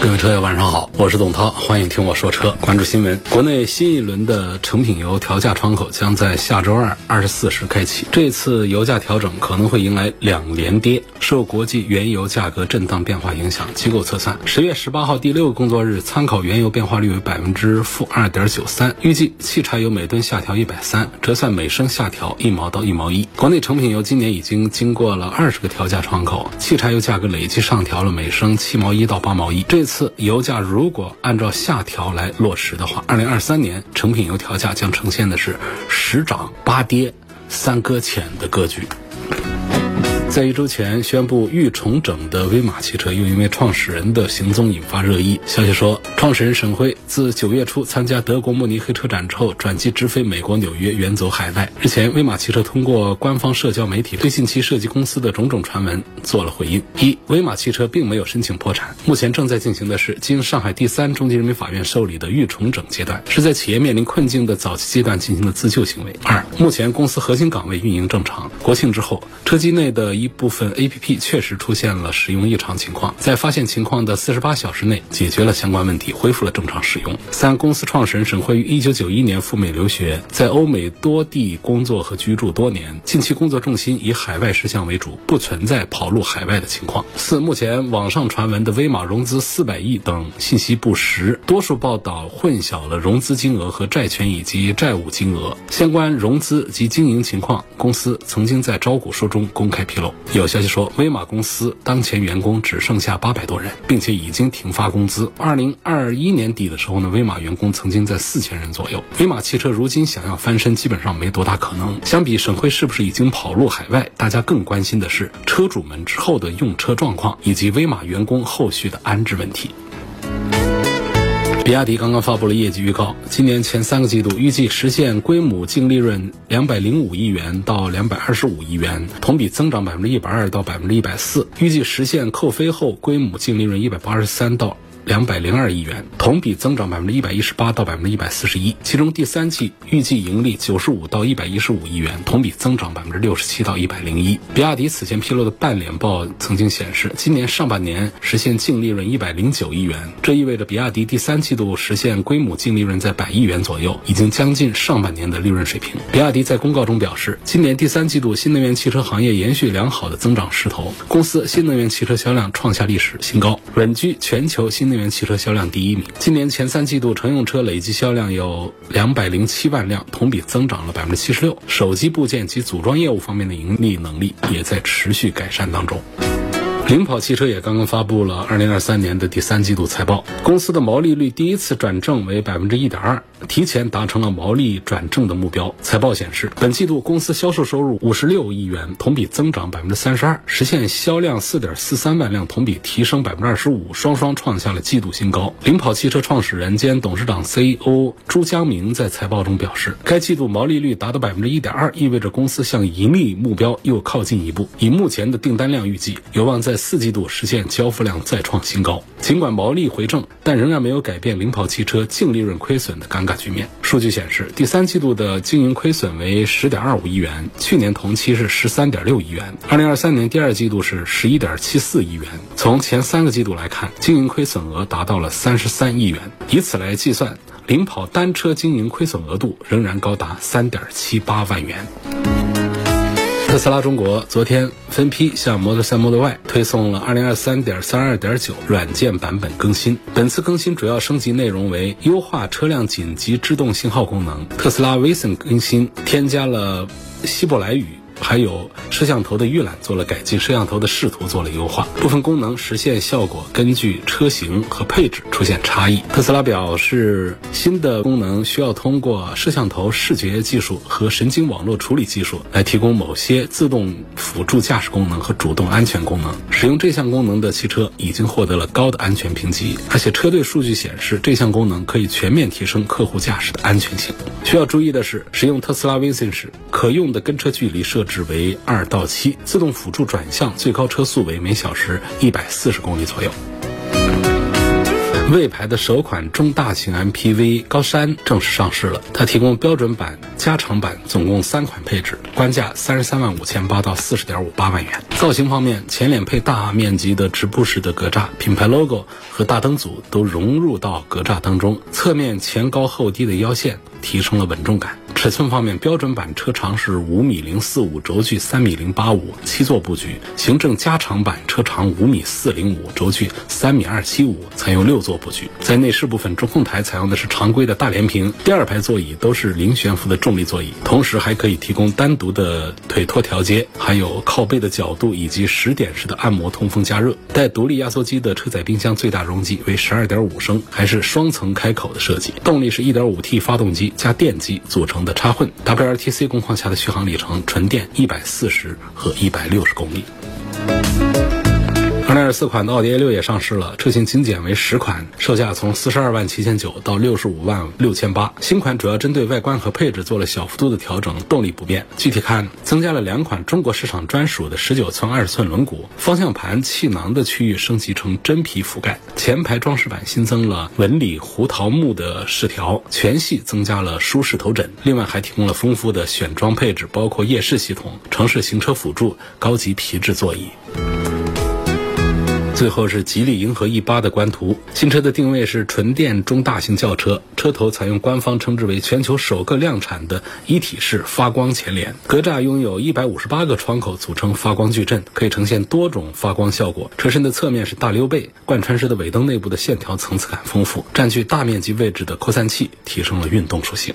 各位车友晚上好，我是董涛，欢迎听我说车。关注新闻，国内新一轮的成品油调价窗口将在下周二二十四时开启。这次油价调整可能会迎来两连跌，受国际原油价格震荡变化影响，机构测算，十月十八号第六个工作日，参考原油变化率为百分之负二点九三，预计汽柴油每吨下调一百三，折算每升下调一毛到一毛一。国内成品油今年已经经过了二十个调价窗口，汽柴油价格累计上调了每升七毛一到八毛一。这次油价如果按照下调来落实的话，二零二三年成品油调价将呈现的是十涨八跌三搁浅的格局。在一周前宣布欲重整的威马汽车，又因为创始人的行踪引发热议。消息说，创始人沈辉自九月初参加德国慕尼黑车展之后，转机直飞美国纽约，远走海外。日前，威马汽车通过官方社交媒体对近期涉及公司的种种传闻做了回应：一，威马汽车并没有申请破产，目前正在进行的是经上海第三中级人民法院受理的欲重整阶段，是在企业面临困境的早期阶段进行的自救行为。二，目前公司核心岗位运营正常。国庆之后，车机内的一部分 A P P 确实出现了使用异常情况，在发现情况的四十八小时内解决了相关问题，恢复了正常使用。三、公司创始人沈辉于一九九一年赴美留学，在欧美多地工作和居住多年，近期工作重心以海外事项为主，不存在跑路海外的情况。四、目前网上传闻的威马融资四百亿等信息不实，多数报道混淆了融资金额和债权以及债务金额，相关融资及经营情况，公司曾经在招股书中公开披露。有消息说，威马公司当前员工只剩下八百多人，并且已经停发工资。二零二一年底的时候呢，威马员工曾经在四千人左右。威马汽车如今想要翻身，基本上没多大可能。相比沈辉是不是已经跑路海外，大家更关心的是车主们之后的用车状况，以及威马员工后续的安置问题。比亚迪刚刚发布了业绩预告，今年前三个季度预计实现归母净利润两百零五亿元到两百二十五亿元，同比增长百分之一百二到百分之一百四，预计实现扣非后归母净利润一百八十三到。两百零二亿元，同比增长百分之一百一十八到百分之一百四十一。其中第三季预计盈利九十五到一百一十五亿元，同比增长百分之六十七到一百零一。比亚迪此前披露的半年报曾经显示，今年上半年实现净利润一百零九亿元，这意味着比亚迪第三季度实现规模净利润在百亿元左右，已经将近上半年的利润水平。比亚迪在公告中表示，今年第三季度新能源汽车行业延续良好的增长势头，公司新能源汽车销量创下历史新高，稳居全球新能。元汽车销量第一名。今年前三季度乘用车累计销量有两百零七万辆，同比增长了百分之七十六。手机部件及组装业务方面的盈利能力也在持续改善当中。领跑汽车也刚刚发布了二零二三年的第三季度财报，公司的毛利率第一次转正为百分之一点二，提前达成了毛利转正的目标。财报显示，本季度公司销售收入五十六亿元，同比增长百分之三十二，实现销量四点四三万辆，同比提升百分之二十五，双双创下了季度新高。领跑汽车创始人兼董事长 CEO 朱江明在财报中表示，该季度毛利率达到百分之一点二，意味着公司向盈利目标又靠近一步。以目前的订单量预计，有望在四季度实现交付量再创新高，尽管毛利回正，但仍然没有改变领跑汽车净利润亏损的尴尬局面。数据显示，第三季度的经营亏损为十点二五亿元，去年同期是十三点六亿元，二零二三年第二季度是十一点七四亿元。从前三个季度来看，经营亏损额达到了三十三亿元，以此来计算，领跑单车经营亏损额度仍然高达三点七八万元。特斯拉中国昨天分批向 Model 3、Model Y 推送了2023.32.9软件版本更新。本次更新主要升级内容为优化车辆紧急制动信号功能。特斯拉 Vision 更新添加了希伯来语。还有摄像头的预览做了改进，摄像头的视图做了优化，部分功能实现效果根据车型和配置出现差异。特斯拉表示，新的功能需要通过摄像头视觉技术和神经网络处理技术来提供某些自动辅助驾驶功能和主动安全功能。使用这项功能的汽车已经获得了高的安全评级，而且车队数据显示，这项功能可以全面提升客户驾驶的安全性。需要注意的是，使用特斯拉 Vision 时，可用的跟车距离设置为二到七，自动辅助转向最高车速为每小时一百四十公里左右。魏牌的首款中大型 MPV 高山正式上市了，它提供标准版、加长版，总共三款配置，官价三十三万五千八到四十点五八万元。造型方面，前脸配大面积的直瀑式的格栅，品牌 logo 和大灯组都融入到格栅当中，侧面前高后低的腰线提升了稳重感。尺寸方面，标准版车长是五米零四五，轴距三米零八五，七座布局；行政加长版车长五米四零五，轴距三米二七五，采用六座布局。在内饰部分，中控台采用的是常规的大连屏，第二排座椅都是零悬浮的重力座椅，同时还可以提供单独的腿托调节，还有靠背的角度以及十点式的按摩通风加热。带独立压缩机的车载冰箱最大容积为十二点五升，还是双层开口的设计。动力是一点五 T 发动机加电机组成的插混，W R T C 工况下的续航里程，纯电一百四十和一百六十公里。二零二四款的奥迪 A 六也上市了，车型精简为十款，售价从四十二万七千九到六十五万六千八。新款主要针对外观和配置做了小幅度的调整，动力不变。具体看，增加了两款中国市场专属的十九寸、二十寸轮毂，方向盘气囊的区域升级成真皮覆盖，前排装饰板新增了纹理胡桃木的饰条，全系增加了舒适头枕。另外还提供了丰富的选装配置，包括夜视系统、城市行车辅助、高级皮质座椅。最后是吉利银河 E 八的官图，新车的定位是纯电中大型轿车，车头采用官方称之为全球首个量产的一体式发光前脸，格栅拥有一百五十八个窗口组成发光矩阵，可以呈现多种发光效果。车身的侧面是大溜背，贯穿式的尾灯内部的线条层次感丰富，占据大面积位置的扩散器提升了运动属性。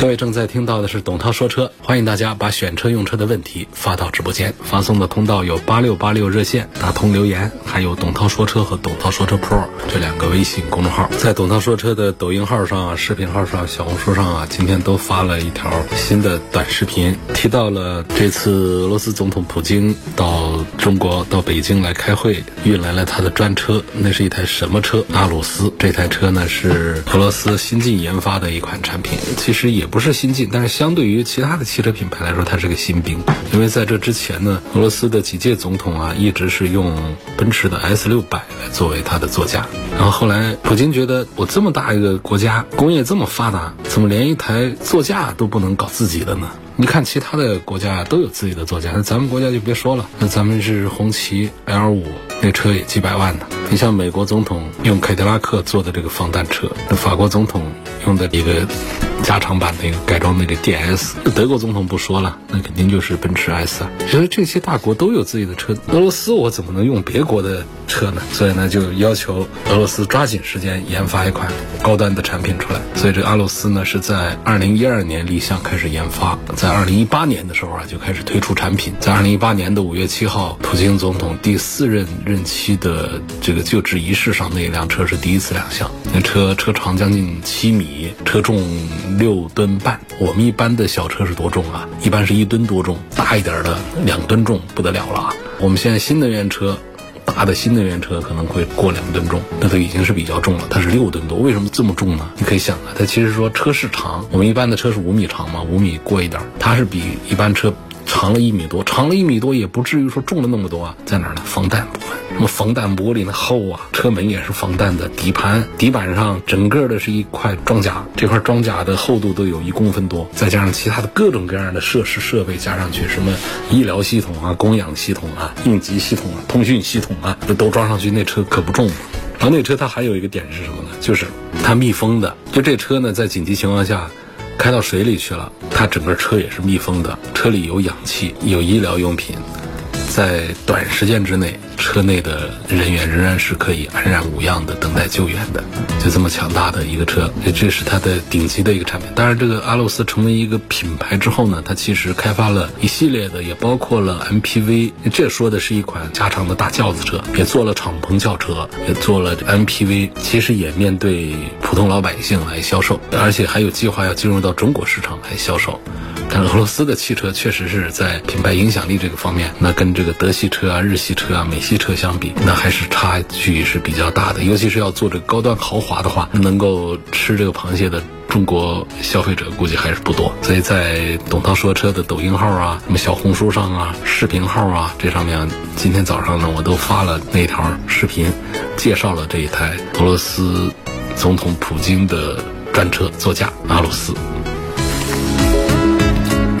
各位正在听到的是董涛说车，欢迎大家把选车用车的问题发到直播间，发送的通道有八六八六热线打通留言，还有董涛说车和董涛说车 Pro 这两个微信公众号。在董涛说车的抖音号上、啊、视频号上、小红书上啊，今天都发了一条新的短视频，提到了这次俄罗斯总统普京到中国到北京来开会，运来了他的专车，那是一台什么车？阿鲁斯。这台车呢是俄罗斯新近研发的一款产品，其实。也不是新进，但是相对于其他的汽车品牌来说，它是个新兵。因为在这之前呢，俄罗斯的几届总统啊，一直是用奔驰的 S 六百来作为它的座驾。然后后来，普京觉得我这么大一个国家，工业这么发达，怎么连一台座驾都不能搞自己的呢？你看其他的国家都有自己的座驾，那咱们国家就别说了。那咱们是红旗 L 五，那车也几百万呢。你像美国总统用凯迪拉克做的这个防弹车，那法国总统用的一个加长版的一个改装那个 DS，德国总统不说了，那肯定就是奔驰 S 啊。所以这些大国都有自己的车，俄罗斯我怎么能用别国的车呢？所以呢，就要求俄罗斯抓紧时间研发一款高端的产品出来。所以这个阿鲁斯呢是在二零一二年立项开始研发，在二零一八年的时候啊就开始推出产品。在二零一八年的五月七号，普京总统第四任任期的这个就职仪式上，那一辆车是第一次亮相。那车车长将近七米，车重六吨半。我们一般的小车是多重啊？一般是一吨多重，大一点的两吨重不得了了啊！我们现在新能源车。大的新能源车可能会过两吨重，那都已经是比较重了。它是六吨多，为什么这么重呢？你可以想啊，它其实说车是长，我们一般的车是五米长嘛，五米过一点，它是比一般车长了一米多，长了一米多也不至于说重了那么多啊。在哪儿呢？防弹部分，那么防弹玻璃呢厚啊，车门也是防弹的，底盘底板上整个的是一块装甲，这块装甲的厚度都有一公分多，再加上其他的各种各样的设施设备加上去，什么医疗系统啊、供氧系统啊、应急系统啊、通讯系统啊，都装上去，那车可不重。然后那车它还有一个点是什么呢？就是它密封的，就这车呢，在紧急情况下。开到水里去了，它整个车也是密封的，车里有氧气，有医疗用品，在短时间之内，车内的人员仍然是可以安然无恙的等待救援的。就这么强大的一个车，这是它的顶级的一个产品。当然，这个阿洛斯成为一个品牌之后呢，它其实开发了一系列的，也包括了 MPV。这说的是一款加长的大轿子车，也做了敞篷轿车，也做了 MPV。其实也面对普通老百姓来销售，而且还有计划要进入到中国市场来销售。但俄罗斯的汽车确实是在品牌影响力这个方面，那跟这个德系车啊、日系车啊、美系车相比，那还是差距是比较大的。尤其是要做这高端豪华的话，能够吃这个螃蟹的中国消费者估计还是不多。所以在董涛说车的抖音号啊、什么小红书上啊、视频号啊这上面，今天早上呢我都发了那条视频，介绍了这一台俄罗斯总统普京的专车座驾阿鲁斯。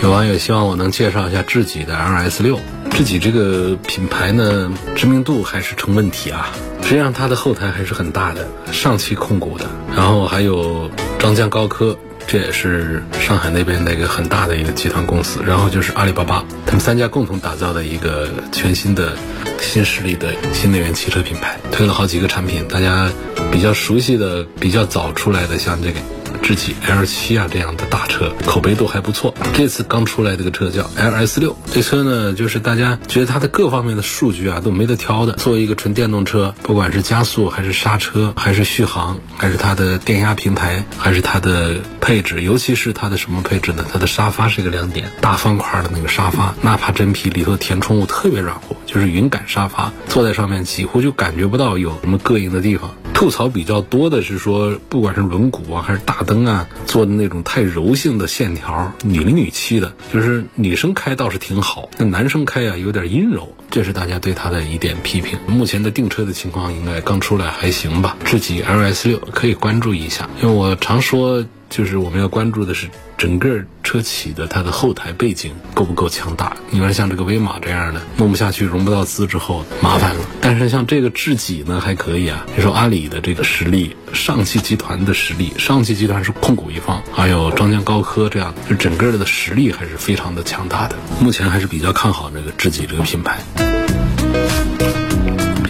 有网友希望我能介绍一下智己的 LS 六。智己这个品牌呢，知名度还是成问题啊。实际上它的后台还是很大的，上汽控股的，然后还有张江高科，这也是上海那边的一个很大的一个集团公司。然后就是阿里巴巴，他们三家共同打造的一个全新的新势力的新能源汽车品牌，推了好几个产品。大家比较熟悉的、比较早出来的，像这个。智己 L 七啊，这样的大车口碑都还不错。这次刚出来这个车叫 LS 六，这车呢，就是大家觉得它的各方面的数据啊都没得挑的。作为一个纯电动车，不管是加速还是刹车，还是续航，还是它的电压平台，还是它的配置，尤其是它的什么配置呢？它的沙发是一个亮点，大方块的那个沙发，纳帕真皮，里头填充物特别软和，就是云感沙发，坐在上面几乎就感觉不到有什么膈应的地方。吐槽比较多的是说，不管是轮毂啊，还是大灯啊，做的那种太柔性的线条，女里女气的，就是女生开倒是挺好，那男生开啊有点阴柔，这是大家对他的一点批评。目前的订车的情况应该刚出来还行吧，智己 LS 六可以关注一下，因为我常说。就是我们要关注的是整个车企的它的后台背景够不够强大。你说像这个威马这样的弄不下去、融不到资之后麻烦了。但是像这个智己呢还可以啊。你说阿里的这个实力、上汽集团的实力，上汽集团是控股一方，还有张江高科这样，就整个的实力还是非常的强大的。目前还是比较看好这个智己这个品牌。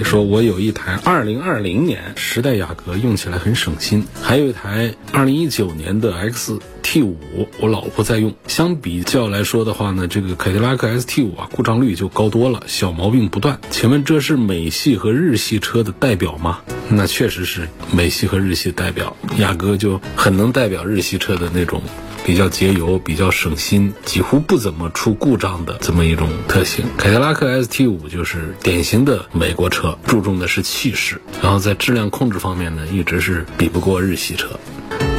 说我有一台二零二零年时代雅阁，用起来很省心；还有一台二零一九年的 XT 五，我老婆在用。相比较来说的话呢，这个凯迪拉克 ST 五啊，故障率就高多了，小毛病不断。请问这是美系和日系车的代表吗？那确实是美系和日系代表，雅阁就很能代表日系车的那种。比较节油、比较省心、几乎不怎么出故障的这么一种特性。凯迪拉克 ST 五就是典型的美国车，注重的是气势，然后在质量控制方面呢，一直是比不过日系车。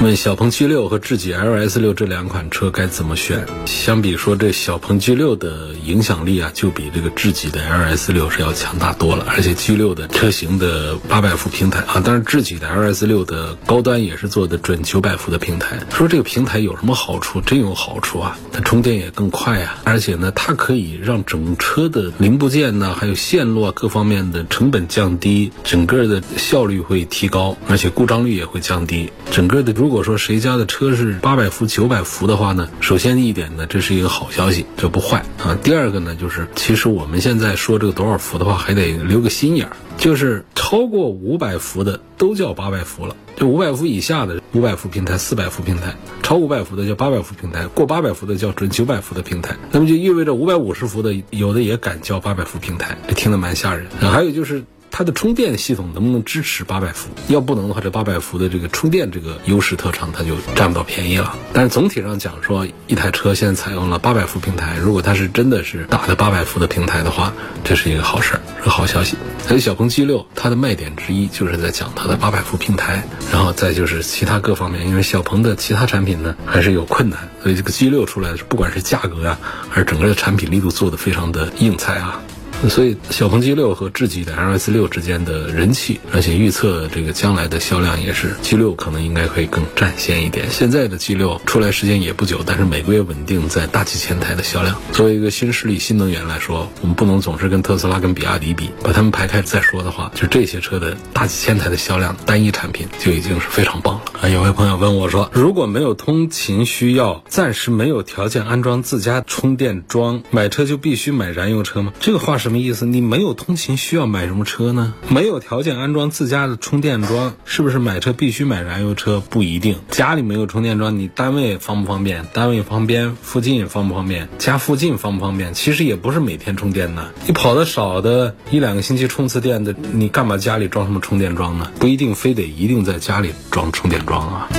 问小鹏 G 六和智己 LS 六这两款车该怎么选？相比说，这小鹏 G 六的影响力啊，就比这个智己的 LS 六是要强大多了。而且 G 六的车型的八百伏平台啊，当然智己的 LS 六的高端也是做的准九百伏的平台。说这个平台有什么好处？真有好处啊！它充电也更快啊，而且呢，它可以让整车的零部件呢，还有线路啊各方面的成本降低，整个的效率会提高，而且故障率也会降低。整个的如如果说谁家的车是八百伏、九百伏的话呢，首先一点呢，这是一个好消息，这不坏啊。第二个呢，就是其实我们现在说这个多少伏的话，还得留个心眼儿，就是超过五百伏的都叫八百伏了，就五百伏以下的五百伏平台、四百伏平台，超五百伏的叫八百伏平台，过八百伏的叫准九百伏的平台。那么就意味着五百五十伏的有的也敢叫八百伏平台，这听得蛮吓人。还有就是。它的充电系统能不能支持八百伏？要不能的话，这八百伏的这个充电这个优势特长，它就占不到便宜了。但是总体上讲说，一台车现在采用了八百伏平台，如果它是真的是打的八百伏的平台的话，这是一个好事儿，是个好消息。还有小鹏 G 六，它的卖点之一就是在讲它的八百伏平台，然后再就是其他各方面，因为小鹏的其他产品呢还是有困难，所以这个 G 六出来的是不管是价格啊，还是整个的产品力度做的非常的硬菜啊。所以，小鹏 G 六和智己的 LS 六之间的人气，而且预测这个将来的销量也是 G 六可能应该会更占先一点。现在的 G 六出来时间也不久，但是每个月稳定在大几千台的销量。作为一个新势力、新能源来说，我们不能总是跟特斯拉、跟比亚迪比，把它们排开再说的话，就这些车的大几千台的销量，单一产品就已经是非常棒了。啊，有位朋友问我说，如果没有通勤需要，暂时没有条件安装自家充电桩，买车就必须买燃油车吗？这个话是。什么意思？你没有通勤需要买什么车呢？没有条件安装自家的充电桩，是不是买车必须买燃油车？不一定。家里没有充电桩，你单位方不方便？单位旁边附近方不方便？家附近方不方便？其实也不是每天充电的，你跑的少的一两个星期充次电的，你干嘛家里装什么充电桩呢？不一定非得一定在家里装充电桩啊。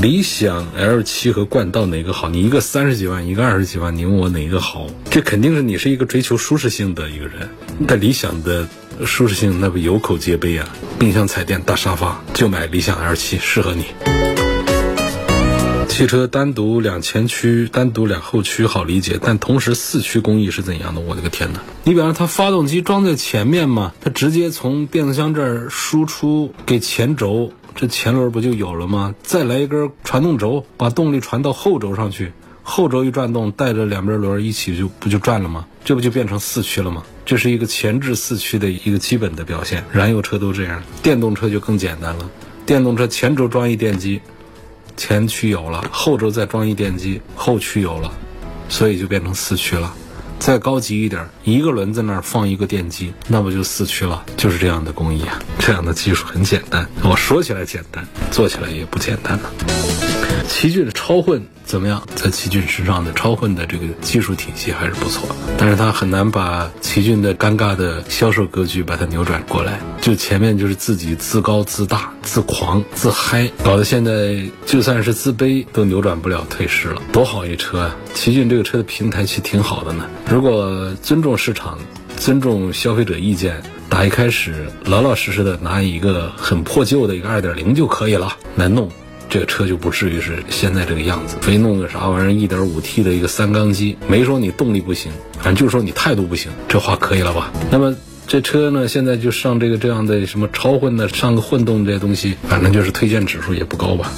理想 L 七和冠道哪个好？你一个三十几万，一个二十几万，你问我哪个好？这肯定是你是一个追求舒适性的一个人。但理想的舒适性那不有口皆碑啊！冰箱、彩电、大沙发，就买理想 L 七，适合你。汽车单独两前驱，单独两后驱好理解，但同时四驱工艺是怎样的？我的个天哪！你比方说它发动机装在前面嘛，它直接从变速箱这儿输出给前轴。这前轮不就有了吗？再来一根传动轴，把动力传到后轴上去，后轴一转动，带着两边轮一起就不就转了吗？这不就变成四驱了吗？这是一个前置四驱的一个基本的表现。燃油车都这样，电动车就更简单了。电动车前轴装一电机，前驱有了；后轴再装一电机，后驱有了，所以就变成四驱了。再高级一点，一个轮子那儿放一个电机，那不就四驱了？就是这样的工艺啊，这样的技术很简单。我说起来简单，做起来也不简单了。奇骏的超混怎么样？在奇骏身上的超混的这个技术体系还是不错，但是它很难把奇骏的尴尬的销售格局把它扭转过来。就前面就是自己自高自大、自狂、自嗨，搞得现在就算是自卑都扭转不了退势了。多好一车啊！奇骏这个车的平台其实挺好的呢。如果尊重市场、尊重消费者意见，打一开始老老实实的拿一个很破旧的一个二点零就可以了来弄。这个车就不至于是现在这个样子，非弄个啥玩意儿一点五 T 的一个三缸机，没说你动力不行，反正就是说你态度不行，这话可以了吧？那么这车呢，现在就上这个这样的什么超混的，上个混动这些东西，反正就是推荐指数也不高吧。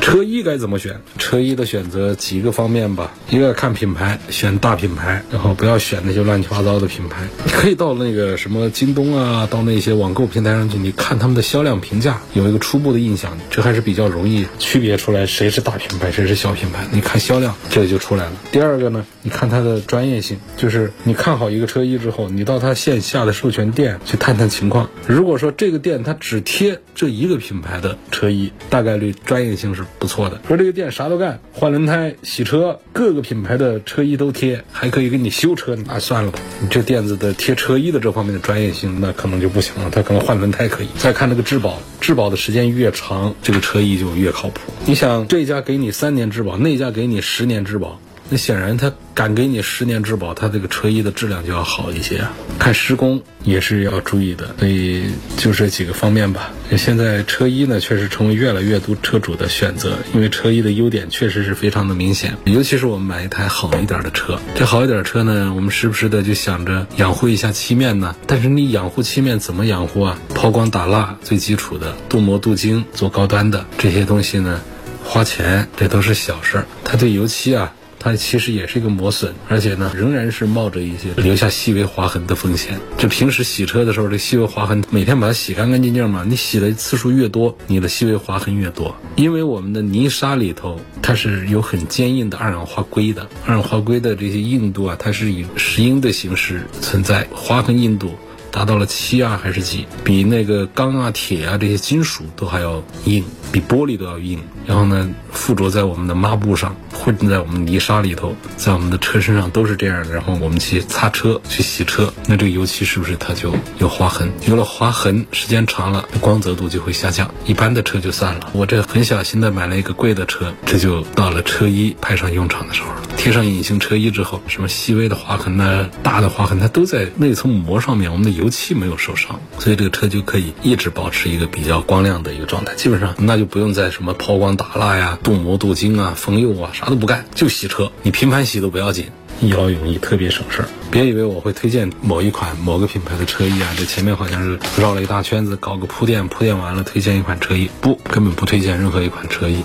车衣该怎么选？车衣的选择几个方面吧，一个看品牌，选大品牌，然后不要选那些乱七八糟的品牌。你可以到那个什么京东啊，到那些网购平台上去，你看他们的销量评价，有一个初步的印象，这还是比较容易区别出来谁是大品牌，谁是小品牌。你看销量，这就出来了。第二个呢，你看它的专业性，就是你看好一个车衣之后，你到它线下的授权店去探探情况。如果说这个店它只贴这一个品牌的车衣，大概率专业性是。不错的，说这个店啥都干，换轮胎、洗车，各个品牌的车衣都贴，还可以给你修车，那算了吧。你这店子的贴车衣的这方面的专业性，那可能就不行了。他可能换轮胎可以。再看那个质保，质保的时间越长，这个车衣就越靠谱。你想，这家给你三年质保，那家给你十年质保。那显然，他敢给你十年质保，他这个车衣的质量就要好一些。看施工也是要注意的，所以就这几个方面吧。现在车衣呢，确实成为越来越多车主的选择，因为车衣的优点确实是非常的明显。尤其是我们买一台好一点的车，这好一点的车呢，我们时不时的就想着养护一下漆面呢。但是你养护漆面怎么养护啊？抛光打蜡最基础的，镀膜镀晶做高端的这些东西呢，花钱这都是小事儿。它对油漆啊。它其实也是一个磨损，而且呢，仍然是冒着一些留下细微划痕的风险。就平时洗车的时候，这细微划痕每天把它洗干干净净嘛，你洗的次数越多，你的细微划痕越多。因为我们的泥沙里头，它是有很坚硬的二氧化硅的，二氧化硅的这些硬度啊，它是以石英的形式存在，划痕硬度。达到了七啊还是几？比那个钢啊、铁啊这些金属都还要硬，比玻璃都要硬。然后呢，附着在我们的抹布上，混在我们泥沙里头，在我们的车身上都是这样的。然后我们去擦车、去洗车，那这个油漆是不是它就有划痕？有了划痕，时间长了，光泽度就会下降。一般的车就算了，我这很小心的买了一个贵的车，这就到了车衣派上用场的时候了。贴上隐形车衣之后，什么细微的划痕呢？大的划痕，它都在那层膜上面。我们的油漆没有受伤，所以这个车就可以一直保持一个比较光亮的一个状态。基本上那就不用再什么抛光打蜡呀、镀膜镀金啊、封釉啊，啥都不干，就洗车。你频繁洗都不要紧，一劳永逸，特别省事儿。别以为我会推荐某一款某个品牌的车衣啊，这前面好像是绕了一大圈子，搞个铺垫，铺垫完了推荐一款车衣，不，根本不推荐任何一款车衣。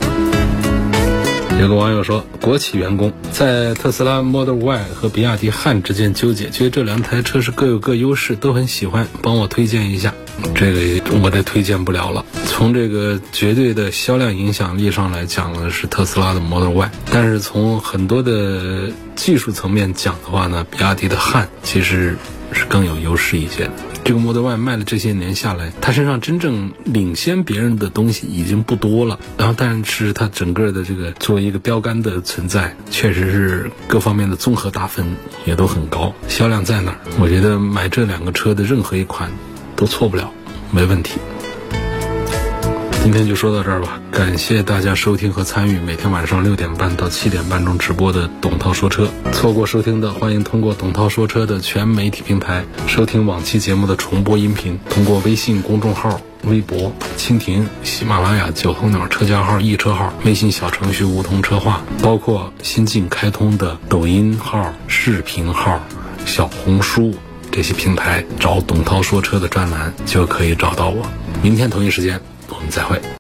有个网友说，国企员工在特斯拉 Model Y 和比亚迪汉之间纠结，觉得这两台车是各有各优势，都很喜欢，帮我推荐一下。这个我这推荐不了了。从这个绝对的销量影响力上来讲呢，是特斯拉的 Model Y，但是从很多的技术层面讲的话呢，比亚迪的汉其实。是更有优势一些的。这个 Model Y 卖了这些年下来，它身上真正领先别人的东西已经不多了。然后，但是它整个的这个作为一个标杆的存在，确实是各方面的综合打分也都很高，销量在那儿。我觉得买这两个车的任何一款都错不了，没问题。今天就说到这儿吧，感谢大家收听和参与每天晚上六点半到七点半钟直播的董涛说车。错过收听的，欢迎通过董涛说车的全媒体平台收听往期节目的重播音频。通过微信公众号、微博、蜻蜓、喜马拉雅、九头鸟车架号、易车号、微信小程序梧桐车话，包括新近开通的抖音号、视频号、小红书这些平台，找董涛说车的专栏就可以找到我。明天同一时间。我们再会。